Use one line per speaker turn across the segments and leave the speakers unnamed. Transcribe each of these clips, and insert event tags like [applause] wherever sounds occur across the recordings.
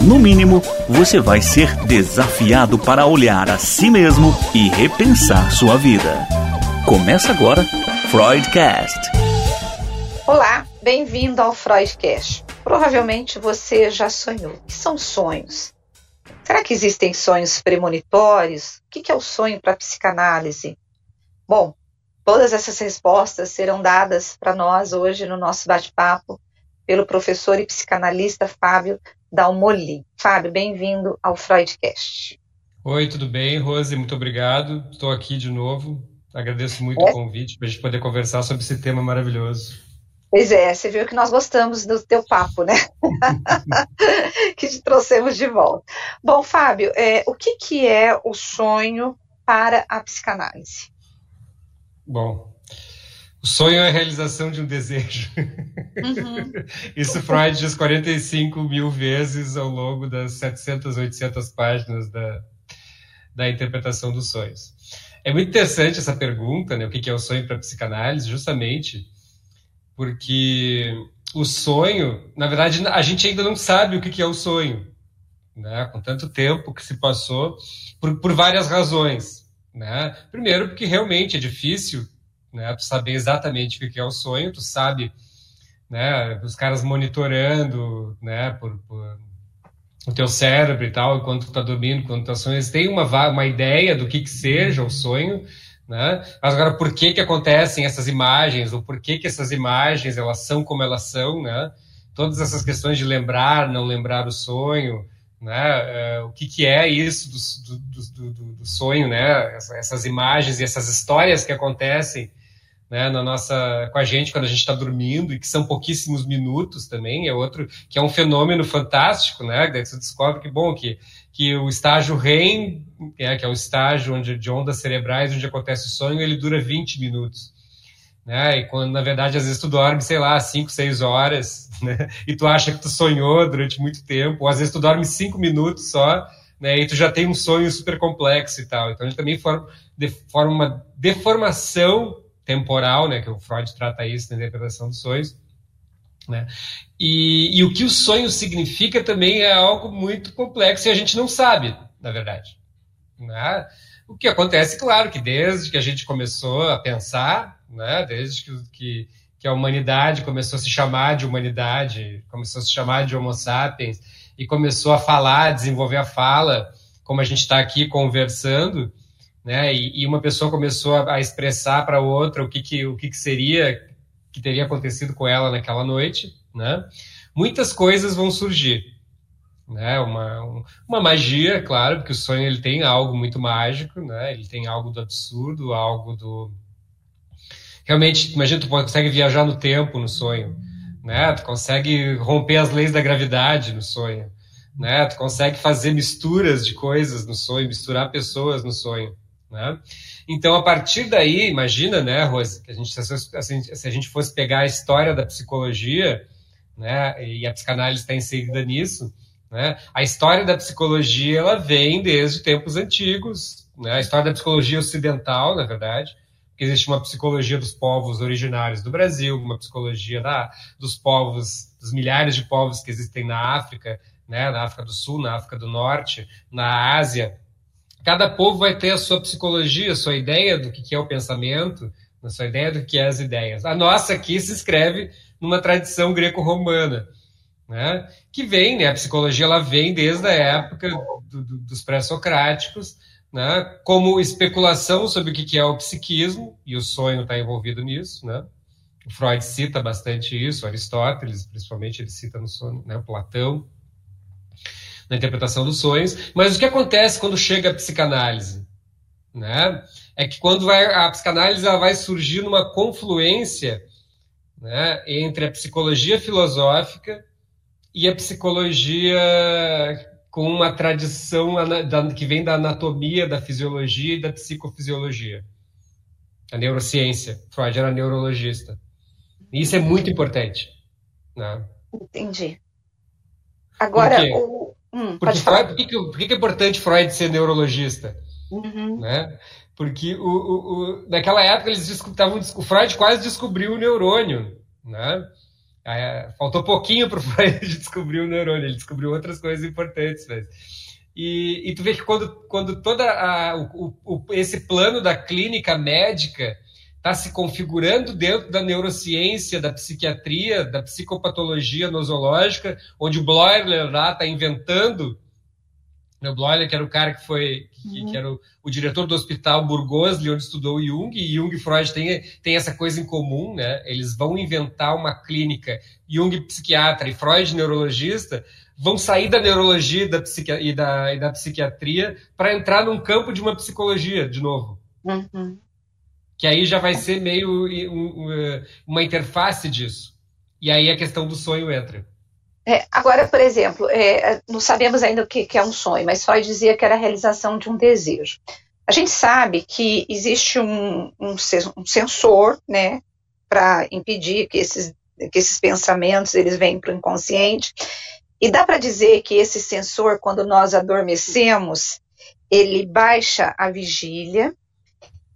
no mínimo, você vai ser desafiado para olhar a si mesmo e repensar sua vida. Começa agora, Freudcast.
Olá, bem-vindo ao Freudcast. Provavelmente você já sonhou. O que são sonhos? Será que existem sonhos premonitórios? O que é o sonho para a psicanálise? Bom, todas essas respostas serão dadas para nós hoje no nosso bate-papo pelo professor e psicanalista Fábio Dalmoli. Fábio, bem-vindo ao Freudcast.
Oi, tudo bem, Rose? Muito obrigado. Estou aqui de novo. Agradeço muito é. o convite para a gente poder conversar sobre esse tema maravilhoso.
Pois é, você viu que nós gostamos do teu papo, né? [laughs] que te trouxemos de volta. Bom, Fábio, é, o que, que é o sonho para a psicanálise?
Bom, sonho é a realização de um desejo. Uhum. Isso Freud diz 45 mil vezes ao longo das 700, 800 páginas da, da interpretação dos sonhos. É muito interessante essa pergunta, né? O que é o sonho para a psicanálise, justamente porque o sonho, na verdade, a gente ainda não sabe o que é o sonho, né? Com tanto tempo que se passou, por, por várias razões, né? Primeiro, porque realmente é difícil, né? Tu saber exatamente o que é o sonho, tu sabe, né? Os caras monitorando, né? Por, por o teu cérebro e tal, enquanto tu tá dormindo, quando tu tá sonhando, eles têm uma, uma ideia do que que seja o sonho, né? Mas agora, por que que acontecem essas imagens, ou por que que essas imagens, elas são como elas são, né? Todas essas questões de lembrar, não lembrar o sonho, né? Uh, o que que é isso do, do, do, do sonho, né? Essas imagens e essas histórias que acontecem, né, na nossa com a gente quando a gente está dormindo e que são pouquíssimos minutos também é outro que é um fenômeno fantástico né daí você descobre que bom que que o estágio REM, é, que é o estágio onde, de ondas cerebrais, onde acontece o sonho, ele dura 20 minutos. Né? E quando, na verdade, às vezes tu dorme, sei lá, 5, 6 horas, [laughs] né? E tu acha que tu sonhou durante muito tempo, ou às vezes tu dorme 5 minutos só, né? E tu já tem um sonho super complexo e tal. Então, ele também forma, de, forma uma deformação temporal, né? Que o Freud trata isso na interpretação dos sonhos, né? E, e, o que o sonho significa também é algo muito complexo e a gente não sabe, na verdade. Né? O que acontece, claro, que desde que a gente começou a pensar, né, desde que, que, que, a humanidade começou a se chamar de humanidade, começou a se chamar de Homo sapiens e começou a falar, a desenvolver a fala, como a gente está aqui conversando, né, e, e, uma pessoa começou a, a expressar para outra o que, que, o que, que seria que teria acontecido com ela naquela noite, né? Muitas coisas vão surgir, né? Uma, uma magia, claro, porque o sonho ele tem algo muito mágico, né? Ele tem algo do absurdo, algo do realmente, imagina tu consegue viajar no tempo no sonho, né? Tu consegue romper as leis da gravidade no sonho, né? Tu consegue fazer misturas de coisas no sonho, misturar pessoas no sonho, né? Então, a partir daí, imagina, né, Rose, que a gente, se a gente fosse pegar a história da psicologia, né, e a psicanálise está inserida nisso, né, a história da psicologia ela vem desde tempos antigos, né, a história da psicologia ocidental, na verdade, porque existe uma psicologia dos povos originários do Brasil, uma psicologia da, dos povos, dos milhares de povos que existem na África, né, na África do Sul, na África do Norte, na Ásia, Cada povo vai ter a sua psicologia, a sua ideia do que é o pensamento, a sua ideia do que é as ideias. A nossa aqui se escreve numa tradição greco-romana, né? que vem, né? a psicologia ela vem desde a época do, do, dos pré-socráticos, né? como especulação sobre o que é o psiquismo, e o sonho está envolvido nisso. Né? O Freud cita bastante isso, Aristóteles, principalmente, ele cita no sonho, né? Platão na interpretação dos sonhos. Mas o que acontece quando chega a psicanálise? Né? É que quando vai, a psicanálise ela vai surgir numa confluência né, entre a psicologia filosófica e a psicologia com uma tradição que vem da anatomia, da fisiologia e da psicofisiologia. A neurociência. Freud era neurologista. E isso é muito importante. Né?
Entendi. Agora,
o... hum, Porque Freud, por, que, por que é importante Freud ser neurologista? Uhum. Né? Porque o, o, o, naquela época eles estavam. O Freud quase descobriu o neurônio. Né? É, faltou pouquinho para o [laughs] Freud descobrir o neurônio, ele descobriu outras coisas importantes. Mas... E, e tu vê que quando, quando todo esse plano da clínica médica está se configurando dentro da neurociência, da psiquiatria, da psicopatologia nosológica, onde o Bloiler lá está inventando o Bloiler, que era o cara que foi que, uhum. que era o, o, diretor do hospital Burgosli, onde estudou Jung, e Jung e Freud têm, têm essa coisa em comum, né? Eles vão inventar uma clínica, Jung psiquiatra e Freud neurologista, vão sair da neurologia e da, e da, e da psiquiatria para entrar num campo de uma psicologia, de novo. Uhum. Que aí já vai ser meio uma interface disso. E aí a questão do sonho entra.
É, agora, por exemplo, é, não sabemos ainda o que, que, é um sonho, mas Freud dizia que era a realização de um desejo. A gente sabe que existe um, um, um sensor, né, para impedir que esses, que esses pensamentos eles venham para o inconsciente. E dá para dizer que esse sensor, quando nós adormecemos, ele baixa a vigília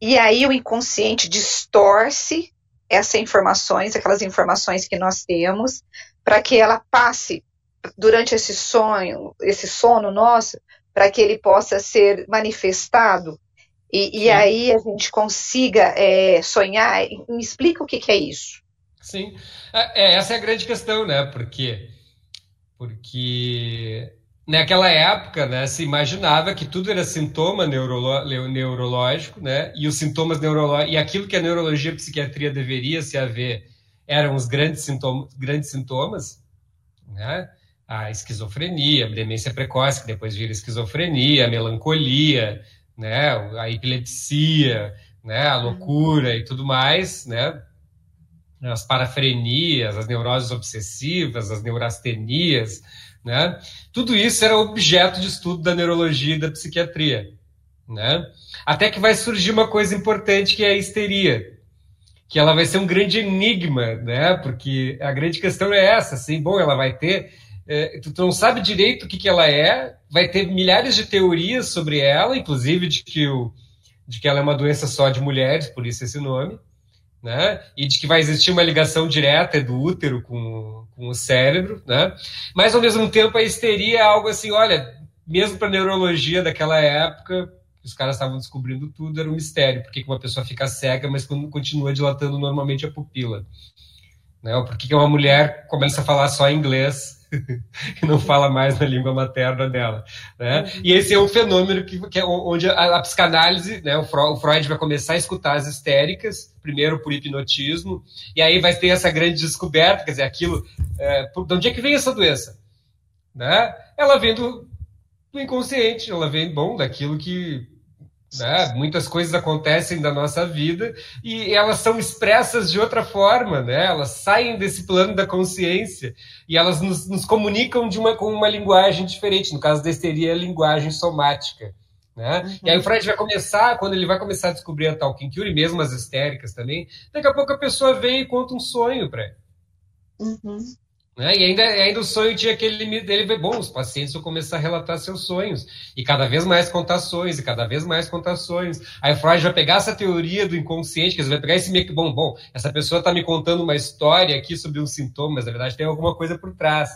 e aí o inconsciente distorce essas informações, aquelas informações que nós temos, para que ela passe durante esse sonho, esse sono nosso, para que ele possa ser manifestado e, e aí a gente consiga é, sonhar. Me explica o que, que é isso.
Sim, é, é essa é a grande questão, né? Porque, porque naquela época, né, se imaginava que tudo era sintoma neurolo neurológico, né? E os sintomas neurológicos e aquilo que a neurologia e a psiquiatria deveria se haver eram os grandes sintomas, grandes sintomas, né? A esquizofrenia, a demência precoce, que depois vira esquizofrenia, a melancolia, né? A epilepsia, né? A loucura e tudo mais, né? As parafrenias, as neuroses obsessivas, as neurastenias, né? Tudo isso era objeto de estudo da neurologia e da psiquiatria, né? Até que vai surgir uma coisa importante que é a histeria, que ela vai ser um grande enigma, né? Porque a grande questão é essa, assim, bom, ela vai ter, é, tu, não sabe direito o que, que ela é, vai ter milhares de teorias sobre ela, inclusive de que, o, de que ela é uma doença só de mulheres, por isso esse nome, né? E de que vai existir uma ligação direta do útero com, com o cérebro, né? Mas ao mesmo tempo a histeria é algo assim, olha, mesmo para neurologia daquela época, os caras estavam descobrindo tudo, era um mistério. Por que uma pessoa fica cega, mas continua dilatando normalmente a pupila? Né? Ou por que uma mulher começa a falar só inglês [laughs] e não fala mais na língua materna dela? Né? Uhum. E esse é um fenômeno que, que é onde a, a psicanálise, né? o, Freud, o Freud vai começar a escutar as histéricas, primeiro por hipnotismo, e aí vai ter essa grande descoberta, quer dizer, aquilo... É, por, de onde é que vem essa doença? Né? Ela vem do, do inconsciente, ela vem, bom, daquilo que né? Muitas coisas acontecem da nossa vida e elas são expressas de outra forma, né? Elas saem desse plano da consciência e elas nos, nos comunicam de uma, com uma linguagem diferente. No caso da histeria, a linguagem somática. Né? Uhum. E aí o Freud vai começar, quando ele vai começar a descobrir a talking cure, e mesmo as histéricas também, daqui a pouco a pessoa vem e conta um sonho para ele. Uhum. Né? E ainda, ainda o sonho tinha aquele limite dele, bom, os pacientes vão começar a relatar seus sonhos, e cada vez mais contações, e cada vez mais contações. Aí Freud vai pegar essa teoria do inconsciente, que vai pegar esse meio que, bom, bom, essa pessoa está me contando uma história aqui sobre um sintoma, mas na verdade tem alguma coisa por trás.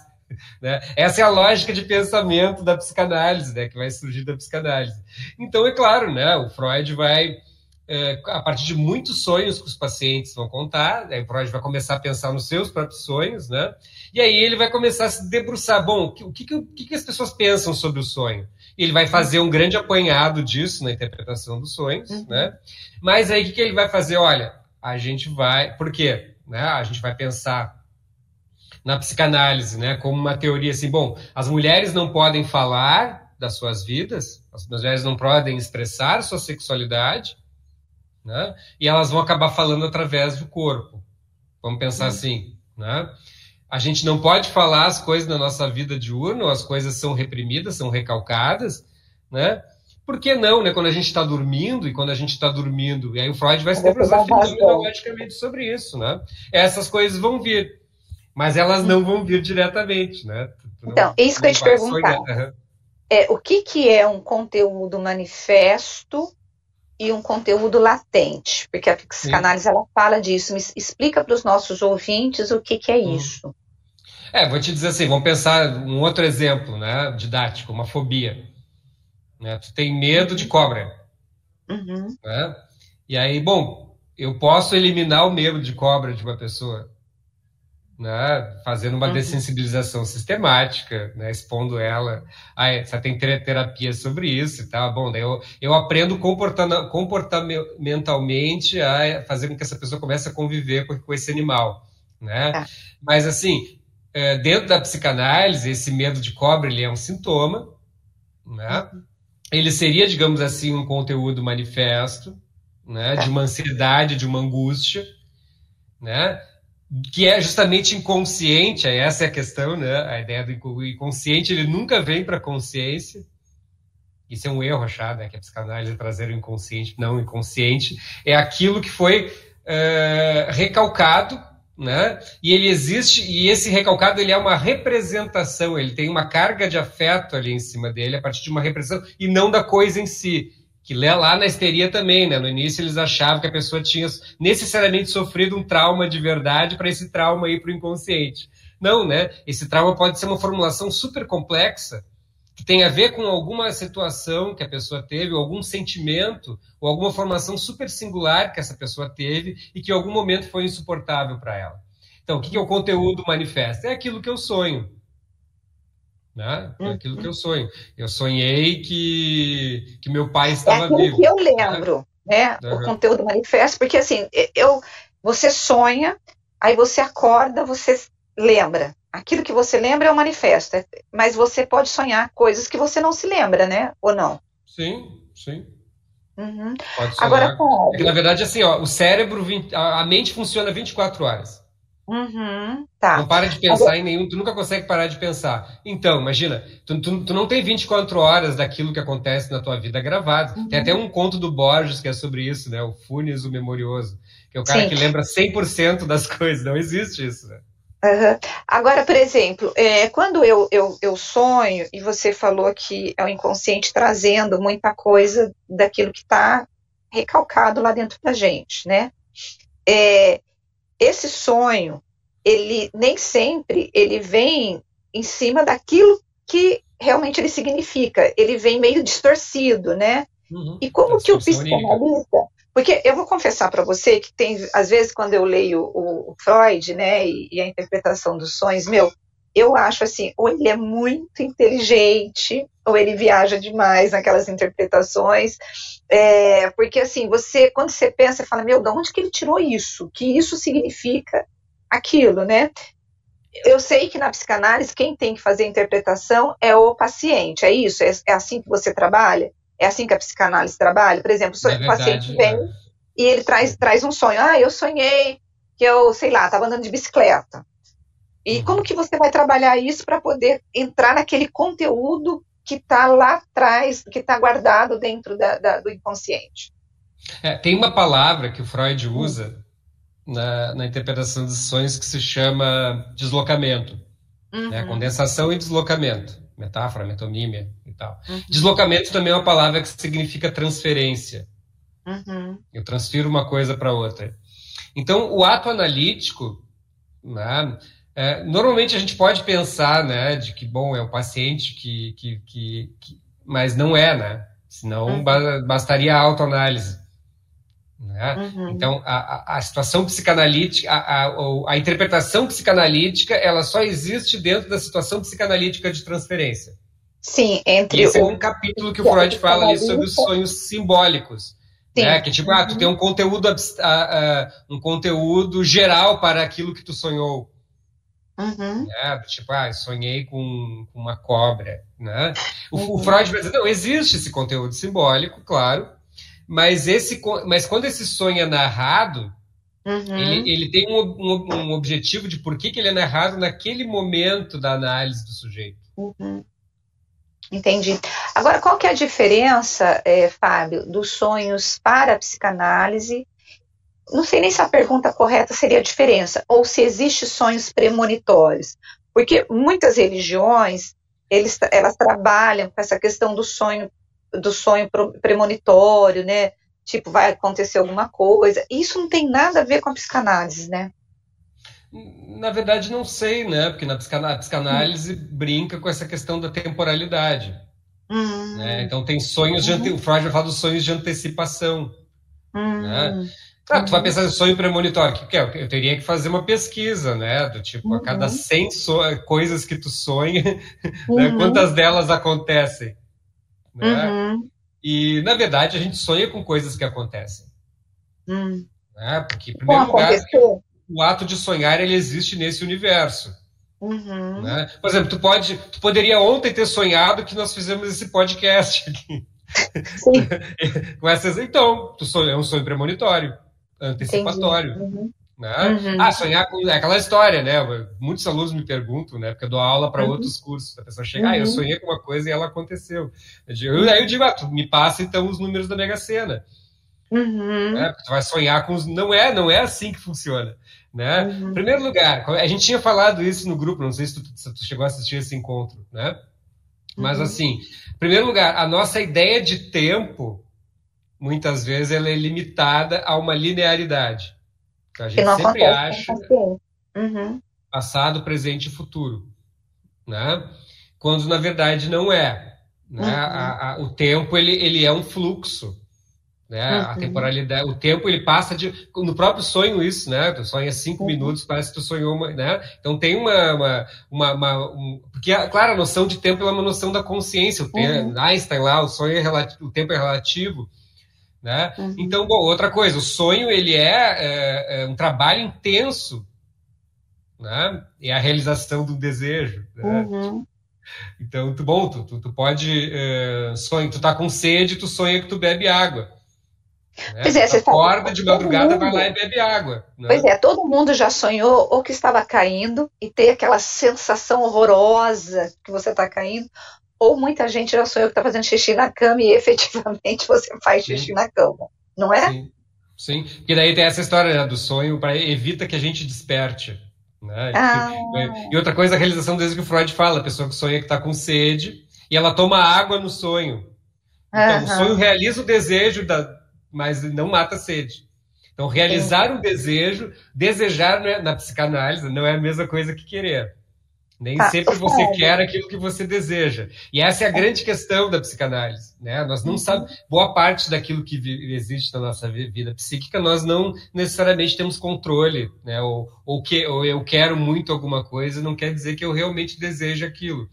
Né? Essa é a lógica de pensamento da psicanálise, né, que vai surgir da psicanálise. Então, é claro, né, o Freud vai é, a partir de muitos sonhos que os pacientes vão contar, aí o Freud vai começar a pensar nos seus próprios sonhos, né? E aí ele vai começar a se debruçar. Bom, o que, o que, que as pessoas pensam sobre o sonho? Ele vai fazer um grande apanhado disso na interpretação dos sonhos, uhum. né? Mas aí o que, que ele vai fazer? Olha, a gente vai. Por quê? Né? A gente vai pensar na psicanálise, né? Como uma teoria assim, bom, as mulheres não podem falar das suas vidas, as mulheres não podem expressar sua sexualidade, né? E elas vão acabar falando através do corpo. Vamos pensar uhum. assim, né? a gente não pode falar as coisas na nossa vida diurna, as coisas são reprimidas, são recalcadas, né? Por que não, né? Quando a gente está dormindo e quando a gente está dormindo, e aí o Freud vai se debruçar fenomenologicamente sobre isso, né? Essas coisas vão vir, mas elas não vão vir diretamente, né?
então, isso que eu ia te perguntar. Uhum. É, o que, que é um conteúdo manifesto e um conteúdo latente? Porque a psicanálise ela fala disso. Explica para os nossos ouvintes o que, que é hum. isso.
É, vou te dizer assim, vamos pensar um outro exemplo, né, didático, uma fobia. Né? Tu tem medo de cobra. Uhum. Né? E aí, bom, eu posso eliminar o medo de cobra de uma pessoa, né? fazendo uma uhum. dessensibilização sistemática, né? expondo ela. Ah, você tem terapia sobre isso tal. Bom, eu, eu aprendo comportamentalmente a fazer com que essa pessoa comece a conviver com, com esse animal. Né? Tá. Mas, assim, é, dentro da psicanálise, esse medo de cobra ele é um sintoma, né? Uhum ele seria, digamos assim, um conteúdo manifesto, né, de uma ansiedade, de uma angústia, né, que é justamente inconsciente, essa é a questão, né, a ideia do inconsciente, ele nunca vem para a consciência, isso é um erro achado, né, que a psicanálise é trazer o inconsciente, não o inconsciente, é aquilo que foi recalcado né? E ele existe e esse recalcado ele é uma representação, ele tem uma carga de afeto ali em cima dele a partir de uma representação e não da coisa em si. Que lá na histeria também, né? No início eles achavam que a pessoa tinha necessariamente sofrido um trauma de verdade para esse trauma ir para o inconsciente. Não, né? Esse trauma pode ser uma formulação super complexa que tem a ver com alguma situação que a pessoa teve, ou algum sentimento, ou alguma formação super singular que essa pessoa teve e que em algum momento foi insuportável para ela. Então, o que, é o conteúdo manifesta? É aquilo que eu sonho. Né? É aquilo que eu sonho. Eu sonhei que, que meu pai estava é vivo.
que eu lembro, né? né? Uhum. O conteúdo manifesta, porque assim, eu, você sonha, aí você acorda, você lembra aquilo que você lembra é o manifesto, é, mas você pode sonhar coisas que você não se lembra, né? Ou não?
Sim, sim.
Uhum. Pode sonhar. Agora,
é que, na verdade, assim, ó, o cérebro, a mente funciona 24 horas.
Uhum, tá.
Não para de pensar Agora... em nenhum, tu nunca consegue parar de pensar. Então, imagina, tu, tu, tu, não tem 24 horas daquilo que acontece na tua vida gravado. Uhum. Tem até um conto do Borges que é sobre isso, né? O Funes, o Memorioso. Que é o cara Sim. que lembra 100% das [laughs] coisas. Não existe isso, né?
Uhum. Agora, por exemplo, é, quando eu, eu, eu, sonho, e você falou que é o inconsciente trazendo muita coisa daquilo que está recalcado lá dentro da gente, né? É, esse sonho, ele nem sempre ele vem em cima daquilo que realmente ele significa, ele vem meio distorcido, né? Uhum. E como que o psicanalista, porque eu vou confessar para você que tem, às vezes, quando eu leio o, o Freud, né, e, e, a interpretação dos sonhos, meu, eu acho assim, ou ele é muito inteligente, ou ele viaja demais naquelas interpretações, é, porque assim, você, quando você pensa, você fala, meu, de onde que ele tirou isso? Que isso significa aquilo, né? Eu sei que na psicanálise quem tem que fazer a interpretação é o paciente, é isso? É, é assim que você trabalha? É assim que a psicanálise trabalha? Por exemplo, o paciente vem é. e ele traz, traz um sonho. Ah, eu sonhei que eu, sei lá, estava andando de bicicleta. E uhum. como que você vai trabalhar isso para poder entrar naquele conteúdo que está lá atrás, que está guardado dentro da, da, do inconsciente?
É, tem uma palavra que o Freud usa na, na interpretação dos sonhos que se chama deslocamento. Né? Uhum. Né? Condensação e deslocamento metáfora, metonímia e tal. Uhum. Deslocamento também é uma palavra que significa transferência. Uhum. Eu transfiro uma coisa para outra. Então, o ato analítico, né, é, normalmente a gente pode pensar, né, de que, bom, é o paciente que, que, que, que mas não é, né? Senão uhum. bastaria a autoanálise. Né? Uhum. Então, a, a, situação psicanalítica, a, a, a, interpretação psicanalítica, ela só existe dentro da situação psicanalítica de transferência.
Sim, entre
Esse o... é um capítulo que o Freud fala ali sobre os sonhos simbólicos. Né? Que tipo, ah, tu tem um conteúdo, um conteúdo geral para aquilo que tu sonhou. Uhum. Né? Tipo, ah, sonhei com, com uma cobra. Né? O, uhum. o Freud vai dizer, não, existe esse conteúdo simbólico, claro, mas, esse, mas quando esse sonho é narrado, Uhum. Ele, ele tem um, um, um, objetivo de por que, que ele é narrado naquele momento da análise do sujeito.
Uhum. Entendi. Agora, qual que é a diferença, é, Fábio, dos sonhos para a psicanálise? Não sei nem se a pergunta correta seria a diferença, ou se existe sonhos premonitórios. Porque muitas religiões, eles, elas trabalham com essa questão do sonho, do sonho premonitório, né? tipo, vai acontecer alguma coisa. Isso não tem nada a ver com a psicanálise, né?
Na verdade, não sei, né? Porque na psicanálise, a psicanálise hum. brinca com essa questão da temporalidade. Hum. Né? Então, tem sonhos de ante... O Freud vai falar dos sonhos de antecipação. Hum. Né? Ah, tu vai pensar em sonho premonitório. O que, é? Eu teria que fazer uma pesquisa, né? Do tipo, uhum. a cada 100 so... coisas que tu sonha, [laughs] né? uhum. né? quantas delas acontecem? Né? Uhum. E, na verdade, a gente sonha com coisas que acontecem. Hum. Né? Porque, em primeiro lugar, o ato de sonhar ele existe nesse universo. Uhum. Né? Por exemplo, tu, pode, tu poderia ontem ter sonhado que nós fizemos esse podcast aqui. Sim. [laughs] Com essas, então, tu sonha, é um sonho premonitório, antecipatório. Uhum. Né? Uhum. Ah, sonhar com é aquela história, né? Muitos alunos me perguntam, né? Porque eu dou aula para uhum. outros cursos. A pessoa chega, ah, eu uhum. sonhei com uma coisa e ela aconteceu. Eu digo, aí eu digo, ah, tu me passa então os números da Mega Sena. Uhum. É, tu vai sonhar com os. Não é, não é assim que funciona. Né? Uhum. Em primeiro lugar, a gente tinha falado isso no grupo, não sei se tu, se tu chegou a assistir esse encontro, né? Mas assim, em primeiro lugar, a nossa ideia de tempo, muitas vezes, ela é limitada a uma linearidade. A gente sempre acha uhum. passado, presente e futuro, né? Quando na verdade não é. Né? Uhum. A, a, o tempo ele, ele é um fluxo, né? Uhum. A temporalidade, o tempo ele passa de no próprio sonho isso, né? Tu sonha cinco minutos, parece que tu sonhou, uma, né? Então tem uma, uma, uma, uma um, porque claro, a noção de tempo é uma noção da consciência. O tempo, uhum. Einstein lá, o sonho é relativo, o tempo é relativo. Né? Uhum. Então, bom, outra coisa, o sonho ele é, é, é, um trabalho intenso, né? É a realização do desejo. Né? Uhum. Então, tu, bom, tu, tu, tu pode sonho, tu tá com sede, tu sonha que tu bebe água. Né? Pois é, você acorda de madrugada, mundo, vai lá e bebe água.
Né? Pois é, todo mundo já sonhou ou que estava caindo e tem aquela sensação horrorosa que você está caindo, ou muita gente já sonhou que está fazendo xixi na cama e [laughs] efetivamente você faz xixi Sim. na cama, não é?
Sim. Sim, e daí tem essa história né, do sonho para evita que a gente desperte. Né? Ah. E outra coisa, a realização desde que o Freud fala, a pessoa que sonha que está com sede e ela toma água no sonho. Então, uhum. o sonho realiza o desejo, da, mas não mata a sede. Então, realizar um desejo, desejar é, na psicanálise não é a mesma coisa que querer. Nem tá. sempre você quer aquilo que você deseja. E essa é a grande questão da psicanálise. Né? Nós não uhum. sabemos, boa parte daquilo que existe na nossa vida psíquica, nós não necessariamente temos controle. Né? Ou, ou, que, ou eu quero muito alguma coisa, não quer dizer que eu realmente desejo aquilo.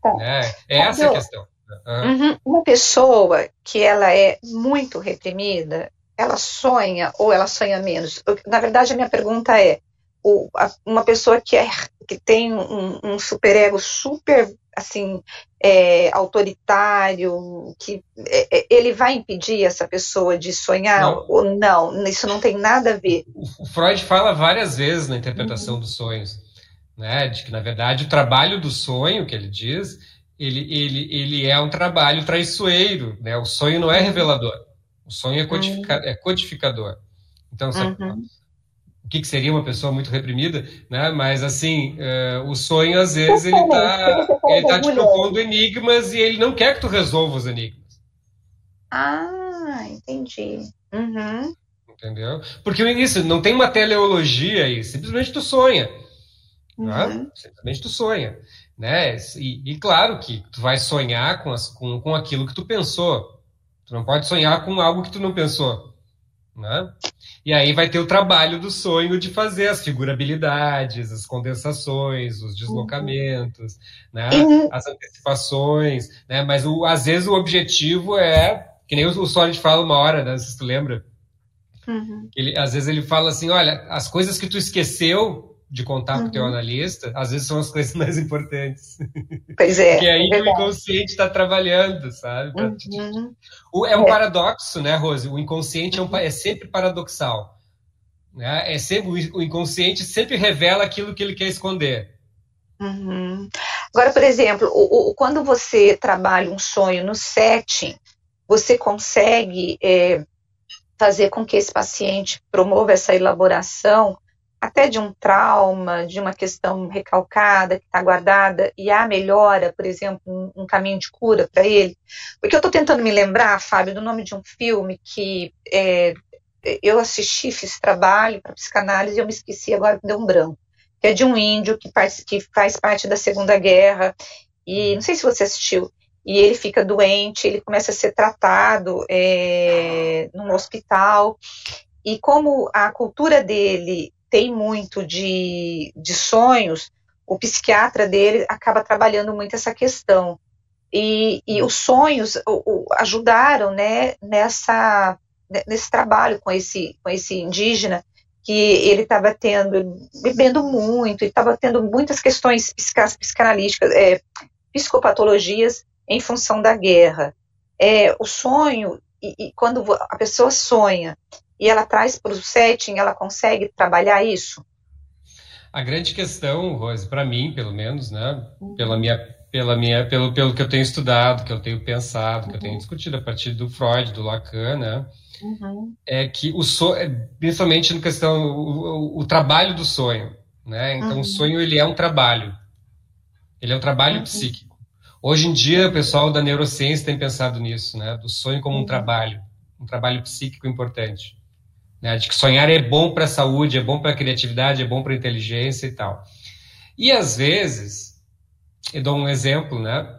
Tá. Né? Essa é a questão.
Uhum. Uma pessoa que ela é muito reprimida, ela sonha ou ela sonha menos? Na verdade, a minha pergunta é: o, a, uma pessoa que, é, que tem um, um superego super assim é, autoritário que é, é, ele vai impedir essa pessoa de sonhar não. ou não isso não tem nada a ver
o Freud fala várias vezes na interpretação uhum. dos sonhos né de que na verdade o trabalho do sonho que ele diz ele, ele, ele é um trabalho traiçoeiro né o sonho não é revelador o sonho é, codifica, uhum. é codificador então uhum o que, que, seria uma pessoa muito reprimida, né? Mas assim, uh, o sonho às vezes ele está ele tá te propondo enigmas e ele não quer que tu resolva os enigmas.
Ah, entendi. Uhum.
Entendeu? Porque isso não tem uma teleologia aí, simplesmente tu sonha. Né? Uhum. Né? Simplesmente tu sonha. Né? E, e, claro que tu vai sonhar com, as, com, com aquilo que tu pensou. Tu não pode sonhar com algo que tu não pensou. Né? E aí vai ter o trabalho do sonho de fazer as figurabilidades, as condensações, os deslocamentos, uhum. né? Uhum. as antecipações, né? Mas o, às vezes o objetivo é, que nem o, o Solid fala uma hora, né? Se tu lembra. Uhum. Ele, às vezes ele fala assim, olha, as coisas que tu esqueceu de contar uhum. o teu analista, às vezes são as coisas mais importantes.
Pois é.
Porque aí é o inconsciente está trabalhando, sabe? Uhum. É um é. paradoxo, né, Rose? O inconsciente é, um, é sempre paradoxal. Né? É sempre o inconsciente sempre revela aquilo que ele quer esconder.
Uhum. Agora, por exemplo, o, o, quando você trabalha um sonho no setting, você consegue é, fazer com que esse paciente promova essa elaboração até de um trauma, de uma questão recalcada que está guardada e há melhora, por exemplo, um, um caminho de cura para ele. Porque eu estou tentando me lembrar, Fábio, do nome de um filme que é, eu assisti, fiz trabalho para psicanálise e eu me esqueci agora deu um branco. Que é de um índio que, faz, que faz parte da Segunda Guerra e não sei se você assistiu e ele fica doente, ele começa a ser tratado é, num hospital, e como a cultura dele tem muito de, de sonhos, o psiquiatra dele acaba trabalhando muito essa questão. E, e os sonhos o, o, ajudaram né, nessa, nesse trabalho com esse, com esse indígena, que ele estava tendo, bebendo muito, e estava tendo muitas questões psicanalíticas, é, psicopatologias, em função da guerra. É, o sonho, e, e quando a pessoa sonha e ela traz para o setting, ela consegue trabalhar isso?
A grande questão, Rose, para mim, pelo menos, né, uhum. pela minha, pela minha, pelo, pelo que eu tenho estudado, que eu tenho pensado, uhum. que eu tenho uhum. discutido a partir do Freud, do Lacan, né, uhum. é que o sonho, é, principalmente na questão o, o, o, trabalho do sonho, né, então o uhum. sonho ele é um trabalho, ele é um trabalho uhum. psíquico. Hoje em dia, o pessoal da neurociência tem pensado nisso, né? Do sonho como um trabalho, um trabalho psíquico importante. Né? De que sonhar é bom para a saúde, é bom para a criatividade, é bom para a inteligência e tal. E às vezes, eu dou um exemplo, né?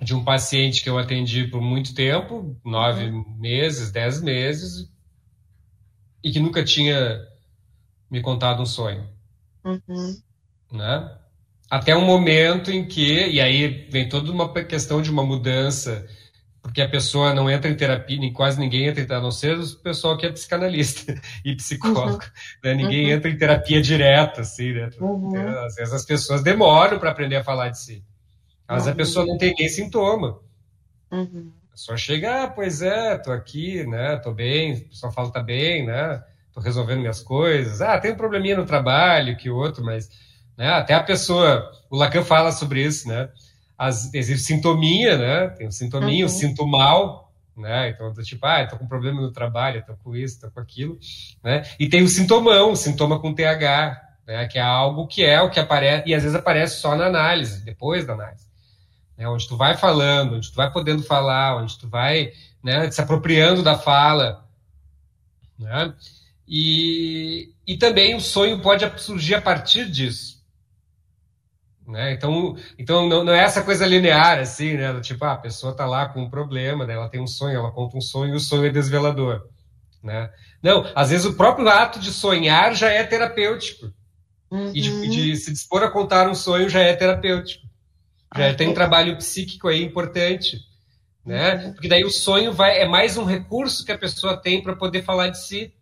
De um paciente que eu atendi por muito tempo, nove uhum. meses, dez meses, e que nunca tinha me contado um sonho. Uhum. Né? até um momento em que, e aí vem toda uma questão de uma mudança, porque a pessoa não entra em terapia, nem quase ninguém entra em terapia, a não ser o pessoal que é psicanalista [laughs] e psicólogo. Uhum. Né? Ninguém uhum. entra em terapia direta, assim, né? Uhum. Às vezes as pessoas demoram para aprender a falar de si. Às vezes a uhum. pessoa não tem nem sintoma. Uhum. A pessoa chega, ah, pois é, tô aqui, né? Tô bem, a pessoa fala, tá bem, né? Tô resolvendo minhas coisas. Ah, tem um probleminha no trabalho, que outro, mas né? Até a pessoa, o Lacan fala sobre isso, né? As, existe sintominha, né? Tem um sintominha, uhum. sinto mal, né? Então, tô tipo, ah, tô com problema no trabalho, tô com isso, tô com aquilo, né? E tem o sintomão, o sintoma com TH, né? Que é algo que é o que aparece, e às vezes aparece só na análise, depois da análise. Né? Onde tu vai falando, onde tu vai podendo falar, onde tu vai né, se apropriando da fala, né? E, e também o sonho pode surgir a partir disso. Né? Então, então não, não, é essa coisa linear, assim, né? Tipo, ah, a pessoa está lá com um problema, né? ela tem um sonho, ela conta um sonho e o sonho é desvelador. Né? Não, às vezes o próprio ato de sonhar já é terapêutico. Uhum. E de, uhum. de, se dispor a contar um sonho já é terapêutico. Já ah, tem um trabalho psíquico aí importante. Né? Uhum. Porque daí o sonho vai, é mais um recurso que a pessoa tem para poder falar de si.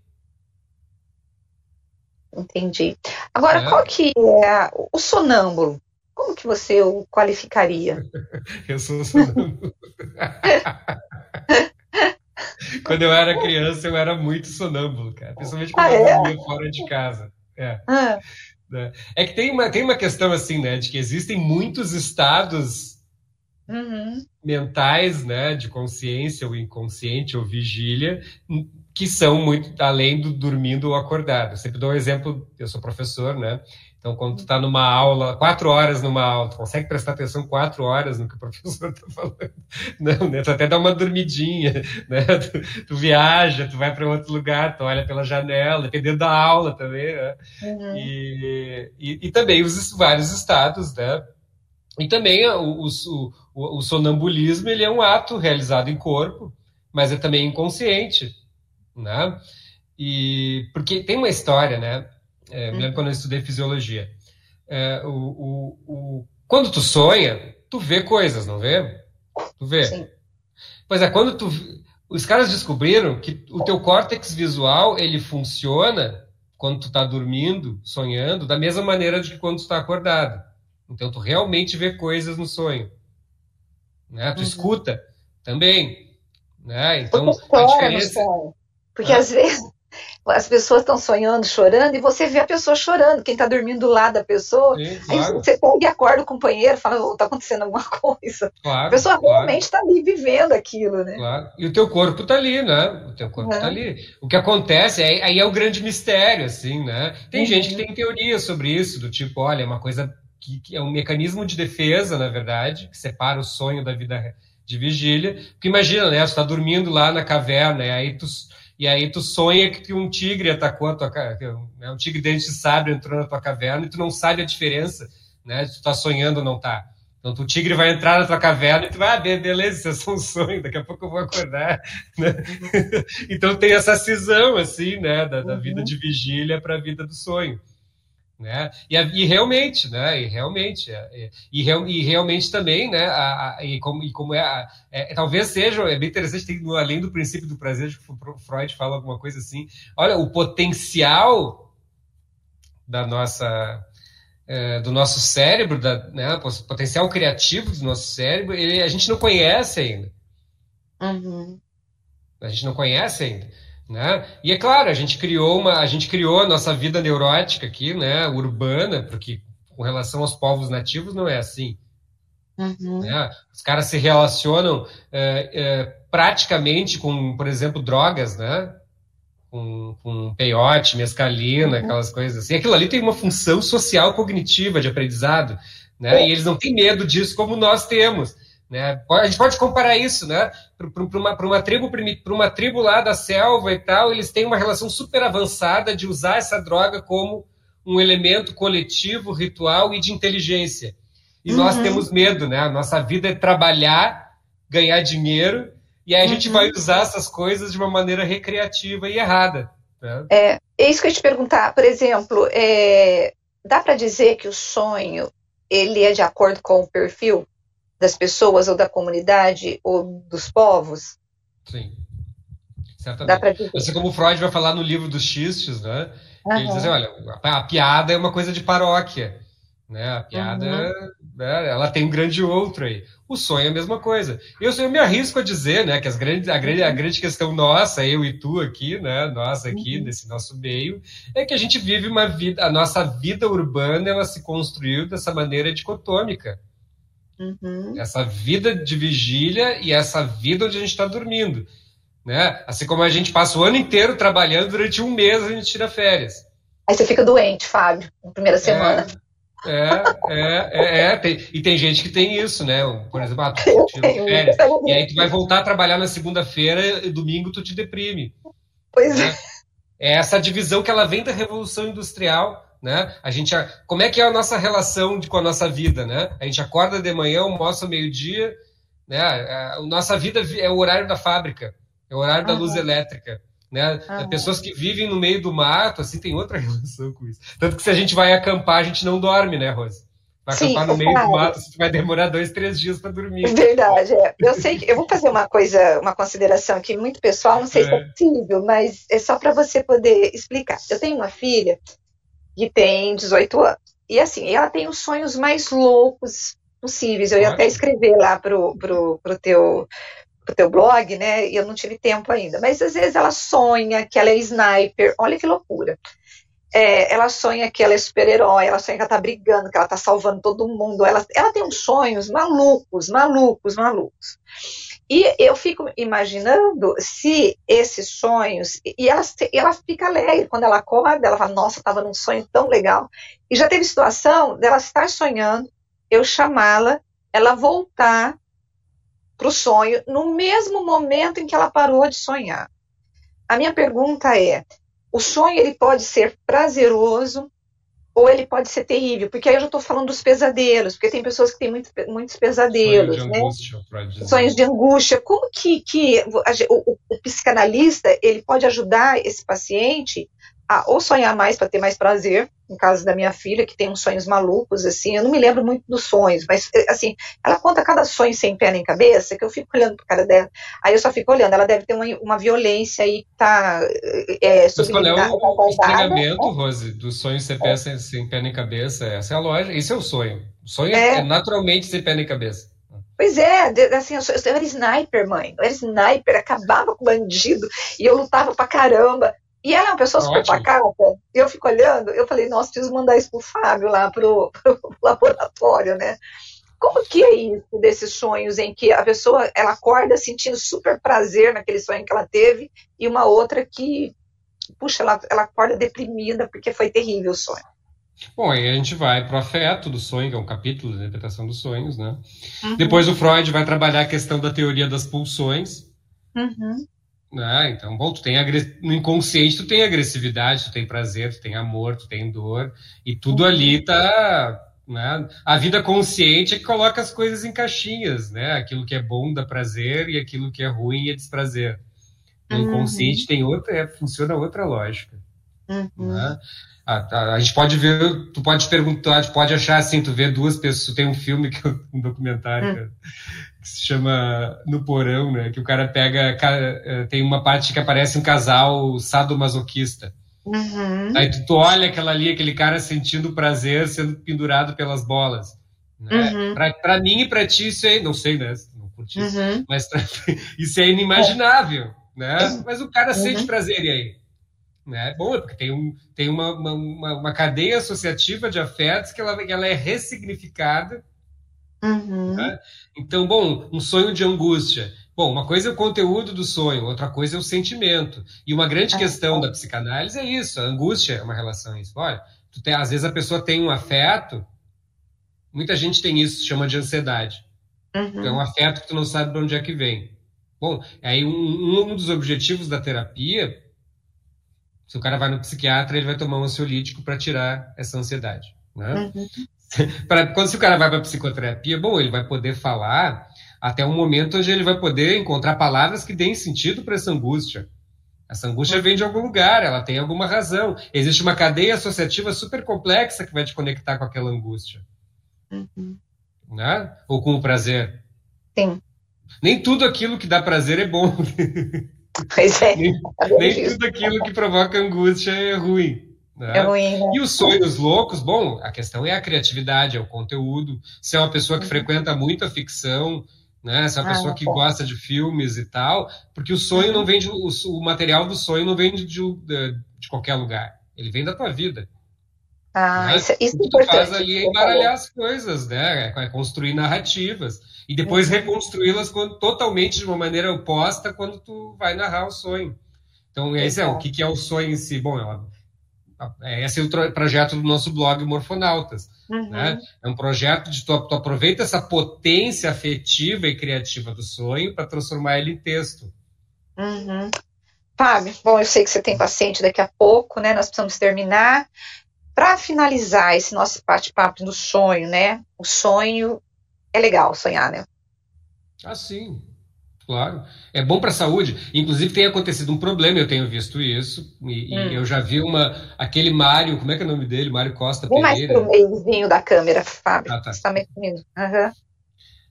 Entendi. Agora, é. qual que é o sonâmbulo? Como que você o qualificaria? [laughs]
eu sou sonâmbulo. [laughs] quando eu era criança, eu era muito sonâmbulo, cara. Principalmente quando ah, eu dormia é? fora de casa. É. Ah. Né? É que tem uma, tem uma questão assim, né? De que existem muitos estados uhum. mentais, né? De consciência ou inconsciente ou vigília que são muito além do dormindo ou acordado. Eu sempre dou um exemplo, eu sou professor, né? Então, quando tu está numa aula, quatro horas numa aula, tu consegue prestar atenção quatro horas no que o [laughs] professor está falando. Não, né? Tu até dá uma dormidinha, né? Tu, tu viaja, tu vai para outro lugar, tu olha pela janela, dependendo da aula também, né? Uhum. E, e, e, também os vários estados, né? E também o, o, o, o sonambulismo, ele é um ato realizado em corpo, mas é também inconsciente, né? E porque tem uma história, né? É, me lembro uhum. quando eu estudei fisiologia. É, o, o, o, quando tu sonha, tu vê coisas, não vê? Tu vê. Sim. Pois é, quando tu. Os caras descobriram que o teu córtex visual ele funciona quando tu está dormindo, sonhando, da mesma maneira de que quando tu está acordado. Então tu realmente vê coisas no sonho. Né? Tu uhum. escuta também. Né? Então,
a diferença. Porque ah. às vezes as pessoas estão sonhando, chorando, e você vê a pessoa chorando, quem está dormindo lá da pessoa. Sim, claro. Aí você pega e acorda o companheiro fala, está oh, tá acontecendo alguma [laughs] coisa. Claro, a pessoa claro. realmente está ali vivendo aquilo, né?
Claro. E o teu corpo está ali, né? O teu corpo está ali. O que acontece, aí, aí é o grande mistério, assim, né? Tem uhum. gente que tem teoria sobre isso, do tipo, olha, é uma coisa que, que, é um mecanismo de defesa, na verdade, que separa o sonho da vida de vigília. Porque imagina, né? Você está dormindo lá na caverna, e aí tu e aí tu sonha que um tigre atacou a tua né, um tigre dente de sabre entrou na tua caverna e tu não sabe a diferença, né? Se tu tá sonhando ou não tá. Então o tigre vai entrar na tua caverna e tu vai, ah, beleza, isso é só um sonho, daqui a pouco eu vou acordar. [laughs] Né? [laughs] então tem essa cisão, assim, né, da, da vida uhum. de vigília para a vida do sonho. Né? E, e, realmente, né? E realmente, é, e, e, realmente também, né? A, a, e, como, e como é, é, talvez seja, é bem interessante, tem, além do princípio do prazer, que Freud fala alguma coisa assim. Olha, o potencial da nossa é, do nosso cérebro, da, né, o potencial criativo do nosso cérebro, ele, a gente não conhece ainda.
Uhum.
A gente não conhece ainda. Né? E é claro, a gente criou uma, a gente criou a nossa vida neurótica aqui, né, urbana, porque com relação aos povos nativos não é assim.
Uhum.
Né? Os caras se relacionam é, é, praticamente com, por exemplo, drogas, né? Com, com peiote, mescalina, uhum. aquelas coisas assim. Aquilo ali tem uma função social cognitiva de aprendizado, né? E eles não têm medo disso como nós temos. Né? A gente pode comparar isso, né? Para uma, uma, tribo, para uma tribo lá da selva e tal, eles têm uma relação super avançada de usar essa droga como um elemento coletivo, ritual e de inteligência. E uhum. nós temos medo, né? A nossa vida é trabalhar, ganhar dinheiro, e aí a gente uhum. vai usar essas coisas de uma maneira recreativa e errada.
Né? É, é isso que eu ia te perguntar. Por exemplo, é, dá para dizer que o sonho ele é de acordo com o perfil? Das pessoas ou da comunidade ou dos povos?
Sim. Certamente. Assim como Freud vai falar no livro dos xistes, né? Uhum. Ele diz assim, olha, a piada é uma coisa de paróquia. Né? A piada, uhum. né, ela tem um grande outro aí. O sonho é a mesma coisa. Eu, eu me arrisco a dizer, né, que as grandes, a, grande, a uhum. grande questão nossa, eu e tu aqui, né, nós aqui uhum. nesse nosso meio, é que a gente vive uma vida, a nossa vida urbana, ela se construiu dessa maneira dicotômica.
Uhum.
Essa vida de vigília e essa vida onde a gente está dormindo. Né? Assim como a gente passa o ano inteiro trabalhando, durante um mês a gente tira férias.
Aí você fica doente, Fábio, na primeira semana.
É, é, é, é tem, e tem gente que tem isso, né? Por exemplo, ah, tu tira férias, e aí tu vai voltar a trabalhar na segunda-feira e domingo tu te deprime.
Pois né?
é. É essa divisão que ela vem da Revolução Industrial, né? A gente, como é que é a nossa relação de, com a nossa vida, né? A gente acorda de manhã, almoça meio-dia, né? A, a, nossa vida é o horário da fábrica, é o horário uhum. da luz elétrica, né? Uhum. Pessoas que vivem no meio do mato, assim, tem outra [laughs] relação com isso. Tanto que se a gente vai acampar, a gente não dorme, né, Rose? Vai Sim, acampar no meio do mato, você vai demorar dois, três dias para dormir.
Verdade, é. Eu sei que eu vou fazer uma coisa, uma consideração aqui muito pessoal, não sei é. se é possível, mas é só para você poder explicar. Eu tenho uma filha que tem 18 anos. E assim, ela tem os sonhos mais loucos possíveis. Eu ia até escrever lá pro, pro, pro teu pro teu blog, né? E eu não tive tempo ainda. Mas às vezes ela sonha que ela é sniper. Olha que loucura. É, ela sonha que ela é super-herói, ela sonha que ela tá brigando, que ela tá salvando todo mundo. Ela, ela tem uns sonhos malucos, malucos, malucos. E eu fico imaginando se esses sonhos, e ela, ela fica alegre quando ela acorda, ela fala, nossa, estava num sonho tão legal. E já teve situação dela estar sonhando, eu chamá-la, ela voltar para o sonho no mesmo momento em que ela parou de sonhar. A minha pergunta é: o sonho ele pode ser prazeroso ou ele pode ser terrível, porque aí eu já estou falando dos pesadelos, porque tem pessoas que têm muito, muitos pesadelos, Sonho de né? Angústia, Sonhos de angústia. Como que, que o, o, psicanalista ele pode ajudar esse paciente a ou sonhar mais para ter mais prazer, no caso da minha filha, que tem uns sonhos malucos, assim, eu não me lembro muito dos sonhos, mas, eh, assim, ela conta cada sonho sem pé nem cabeça, que eu fico olhando para cara dela, aí eu só fico olhando, ela deve ter uma, uma violência aí que tá
é, Mas qual é o, o estranhamento, Rose, dos sonhos sem pé, sem, sem pé nem cabeça? Essa é a lógica, esse é o sonho. O sonho é, é naturalmente sem pé nem cabeça.
Pois é, assim, eu, eu, era sniper, mãe. Eu era sniper, acabava com bandido e eu lutava pra caramba. E ela é uma pessoa super pacata. E eu fico olhando, eu falei, nossa, preciso mandar isso pro Fábio lá pro, [laughs] pro laboratório, né? Como que é isso desses sonhos em que a pessoa ela acorda sentindo super prazer naquele sonho que ela teve e uma outra que, puxa, ela, ela acorda deprimida porque foi terrível o sonho?
Bom, aí a gente vai para o afeto do sonho, que é um capítulo da interpretação dos sonhos, né? Uhum. Depois o Freud vai trabalhar a questão da teoria das pulsões. Uhum. Né? Então, bom, tu tem no inconsciente tu tem agressividade, tu tem prazer, tu tem amor, tu tem dor, e tudo uhum. ali tá né? A vida consciente é que coloca as coisas em caixinhas, né? Aquilo que é bom dá prazer e aquilo que é ruim é desprazer. O uhum. inconsciente tem outra, é, funciona outra lógica. Uhum. Né? A, a, a, gente pode ver, tu pode perguntar, tu pode achar assim, tu vê duas pessoas, tem um filme, que, um documentário uhum. que se chama No Porão, né? Que o cara pega, eh, tem uma parte que aparece um casal sadomasoquista. Uhum. Aí tu, tu, olha aquela ali, aquele cara sentindo prazer sendo pendurado pelas bolas. Né? Uhum. Pra, pra mim e pra ti isso é, não sei, né? Não curti isso, uhum. mas [laughs] isso é inimaginável, né? Mas o cara sente uhum. prazer, e aí? Né? Bom, é porque tem, um, tem uma, uma, uma cadeia associativa de afetos que ela, ela é ressignificada. Uhum. Né? Então, bom, um sonho de angústia. Bom, uma coisa é o conteúdo do sonho, outra coisa é o sentimento. E uma grande ah, questão da psicanálise é isso, a angústia é uma relação a isso. Olha, tem, às vezes a pessoa tem um afeto, muita gente tem isso, chama de ansiedade. Uhum. É um afeto que tu não sabe de onde é que vem. Bom, aí um, um dos objetivos da terapia, se o cara vai no psiquiatra, ele vai tomar um ansiolítico para tirar essa ansiedade. Né? Uhum. [laughs] pra, quando se o cara vai para psicoterapia, bom, ele vai poder falar até um momento onde ele vai poder encontrar palavras que deem sentido para essa angústia. Essa angústia vem de algum lugar, ela tem alguma razão. Existe uma cadeia associativa super complexa que vai te conectar com aquela angústia. Uhum. Né? Ou com o prazer.
Sim.
Nem tudo aquilo que dá prazer é bom. [laughs]
Pois é.
nem, nem tudo aquilo que provoca angústia é ruim. Né?
É ruim, né?
E os sonhos loucos, bom, a questão é a criatividade, é o conteúdo. Se é uma pessoa que uhum. frequenta muito a ficção, né? Se é uma ah, pessoa que bom. gosta de filmes e tal, porque o sonho uhum. não vem de, o, o, material do sonho não vem de, de, de, qualquer lugar, ele vem da tua vida.
Ah, né? isso, isso
o que tu faz ali é embaralhar as coisas, né? É, é construir narrativas e depois uhum. reconstruí-las totalmente de uma maneira oposta quando tu vai narrar o sonho. Então, esse é o que, que é o sonho em si. Bom, é, esse é o projeto do nosso blog Morfonautas Uhum. Né? É um projeto de tu, tu aproveita essa potência afetiva e criativa do sonho para transformar ele em texto.
Uhum. Fábio, bom, eu sei que você tem paciente daqui a pouco, né? Nós precisamos terminar. Para finalizar esse nosso bate-papo do sonho, né? O sonho é legal sonhar, né?
Ah, sim. Claro. É bom para a saúde. Inclusive, tem acontecido um problema, eu tenho visto isso. E, hum. e eu já vi uma. Aquele Mário, como é que é o nome dele? Mário Costa Vem Pereira.
mais pro da câmera, Fábio. Ah, tá. Você está mexendo. Uhum.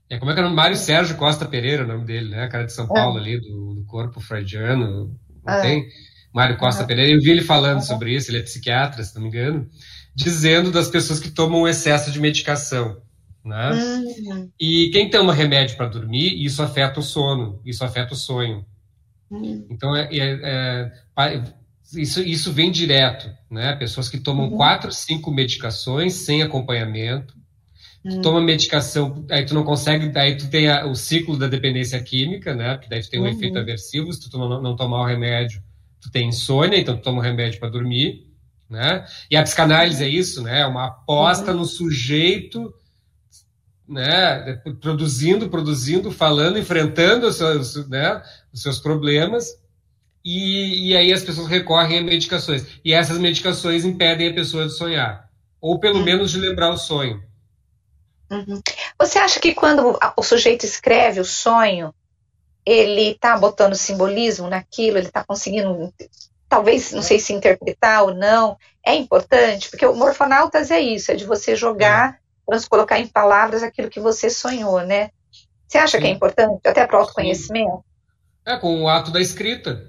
É, como é que é o nome? Mário Sérgio Costa Pereira, o nome dele, né? Cara de São Paulo ali, do, do corpo freudiano. Não tem? Mário Costa Pereira. Eu vi ele falando sobre isso, ele é psiquiatra, se não me engano, dizendo das pessoas que tomam excesso de medicação. Né? Uhum. E quem toma remédio para dormir, isso afeta o sono, isso afeta o sonho. Uhum. Então, é, é, é, isso, isso vem direto. Né? Pessoas que tomam uhum. quatro, cinco medicações sem acompanhamento, tu toma medicação, aí tu não consegue, aí tu tem a, o ciclo da dependência química, né? Porque daí tu tem um efeito aversivo, se tu não, não tomar o remédio, tu tem insônia, então tu toma o remédio para dormir, né? E a psicanálise é isso, né? É uma aposta no sujeito né, produzindo, produzindo, falando, enfrentando os seus, né, os seus problemas, e, e, aí as pessoas recorrem a medicações. E essas medicações impedem a pessoa de sonhar, ou pelo uhum. menos de lembrar o sonho.
Uhum. Você acha que quando o sujeito escreve o sonho, ele está botando simbolismo naquilo, ele está conseguindo, talvez, não sei se interpretar ou não, é importante, porque o Morfonautas é isso, é de você jogar colocar em palavras aquilo que você sonhou, né? Você acha Sim. que é importante, até para o autoconhecimento?
É, com o ato da escrita.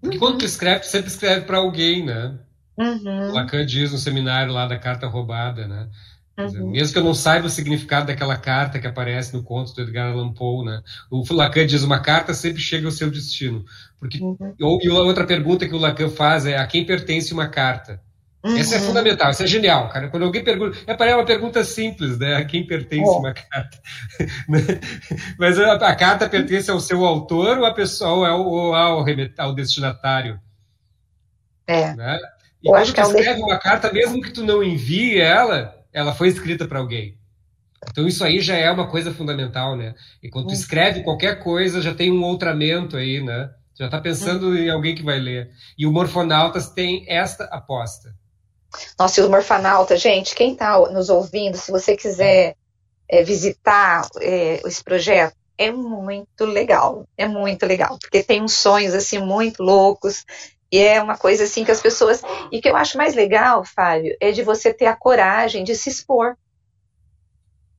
Porque uhum. quando tu escreve, tu sempre escreve para alguém, né? Uhum. Lacan diz no seminário lá da carta roubada, né? Uhum. Mesmo que eu não saiba o significado daquela carta que aparece no conto do Edgar Allan Poe, né? O Lacan diz uma carta sempre chega ao seu destino. Porque uhum. ou, e outra pergunta que o Lacan faz é a quem pertence uma carta. Uhum. Essa é fundamental, isso é genial, cara. Quando alguém pergunta, é uma pergunta simples, né? A quem pertence uma carta? [laughs] Mas a, a, carta pertence ao seu autor ou, a pessoa, ou ao, ou ao, ao destinatário?
É.
Né? E Eu quando tu é escreve uma carta, mesmo que tu não envie ela, ela foi escrita para alguém. Então isso aí já é uma coisa fundamental, né? E quando tu uhum. escreve qualquer coisa, já tem um outramento aí, né? Já está pensando uhum. em alguém que vai ler. E o Morfonautas tem esta aposta.
Nossa, e o Morfonauta, gente, quem está nos ouvindo, se você quiser é, visitar é, esse projeto, é muito legal, é muito legal, porque tem uns sonhos assim muito loucos, e é uma coisa assim que as pessoas. E que eu acho mais legal, Fábio, é de você ter a coragem de se expor.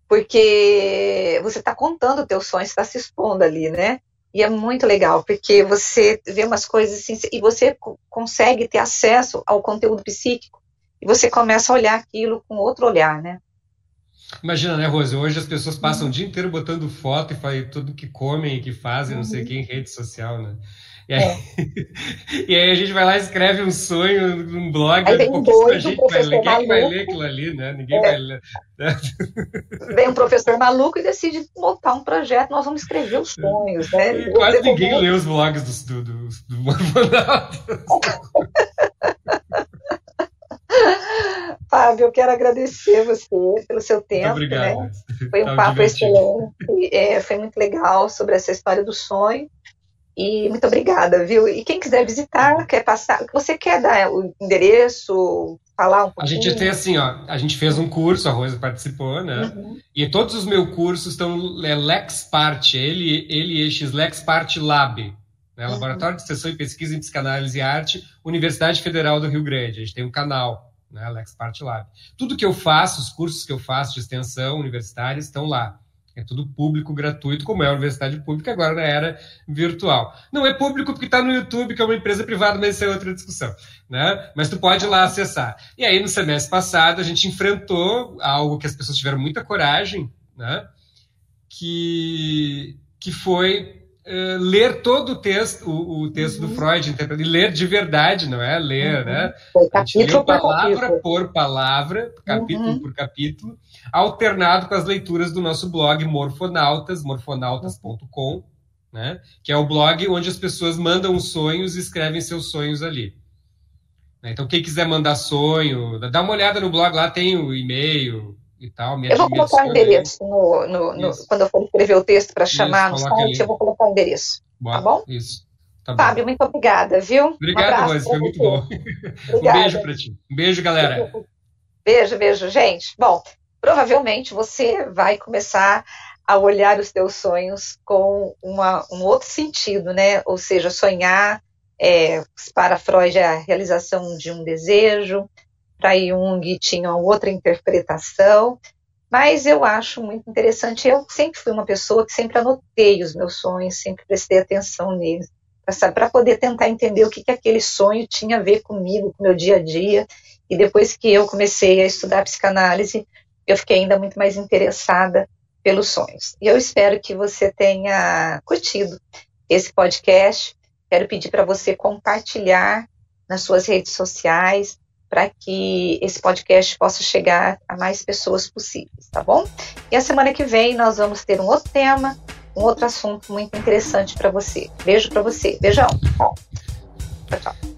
Porque você está contando o teu sonho, está se expondo ali, né? E é muito legal, porque você vê umas coisas assim, e você consegue ter acesso ao conteúdo psíquico, e você começa a olhar aquilo com outro olhar, né?
Imagina, né, Rose? Hoje as pessoas passam o dia inteiro botando foto e fazem tudo que comem e que fazem, não sei o que, em rede social, né? E aí, é. [laughs] e aí, a gente vai lá e escreve um sonho num blog,
aí pouquíssima
gente vai ler. Quem vai ler aquilo ali, né? Ninguém é. vai ler. Né?
Vem um professor maluco e decide montar um projeto, nós vamos escrever os sonhos, né?
E quase ninguém lê os blogs do, do, do, do [laughs]
Fábio, eu quero agradecer você pelo seu tempo.
Obrigado.
Né? Foi um papo excelente. É, foi muito legal sobre essa história do sonho. E muito obrigada, viu? E quem quiser visitar, quer passar, você quer dar o endereço, falar um pouquinho?
A gente tem assim, ó, a gente fez um curso, a Rosa participou, né? Uhum. E todos os meus cursos estão é LexPart, ele, ele X LexPart Lab, né? Uhum. Laboratório de Extensão e Pesquisa em Psicanálise e Arte, Universidade Federal do Rio Grande. A gente tem um canal, né? LexPart Lab. Tudo que eu faço, os cursos que eu faço de extensão universitária estão lá. É tudo público, gratuito, como é a universidade pública agora na era virtual. Não é público porque está no YouTube, que é uma empresa privada, mas isso é outra discussão. Né? Mas tu pode ir lá acessar. E aí, no semestre passado, a gente enfrentou algo que as pessoas tiveram muita coragem, né? que, que foi Uh, ler todo o texto, o, o texto uhum. do Freud, e ler de verdade, não é ler, uhum. né?
a gente leu
palavra por palavra, capítulo uhum. por capítulo, alternado com as leituras do nosso blog Morfonautas, morfonautas.com, né? Que é o blog onde as pessoas mandam os sonhos e escrevem seus sonhos ali. Né? Então, quem quiser mandar sonho, dá uma olhada no blog, lá tem o e-mail, e tal.
eu vou colocar o endereço no, no, no, quando eu for escrever o texto para chamar Isso, no site, eu vou colocar o endereço. Boa, tá bom?
Isso. Tá
Fábio, muito obrigada, viu?
Obrigado, um Rose, foi muito bom. [laughs] um beijo para ti. Um beijo, galera.
Beijo, beijo, gente. Bom, provavelmente você vai começar a olhar os teus sonhos com uma, um outro sentido, né? Ou seja, sonhar é, para Freud é a realização de um desejo, para Jung tinha outra interpretação, mas eu acho muito interessante. Eu sempre fui uma pessoa que sempre anotei os meus sonhos, sempre prestei atenção neles, para poder tentar entender o que, que aquele sonho tinha a ver comigo, com o meu dia a dia. E depois que eu comecei a estudar psicanálise, eu fiquei ainda muito mais interessada pelos sonhos. E eu espero que você tenha curtido esse podcast. Quero pedir para você compartilhar nas suas redes sociais, para que esse podcast possa chegar a mais pessoas possíveis, tá bom? E a semana que vem nós vamos ter um outro tema, um outro assunto muito interessante para você. Beijo para você. Beijão. Tchau, tchau.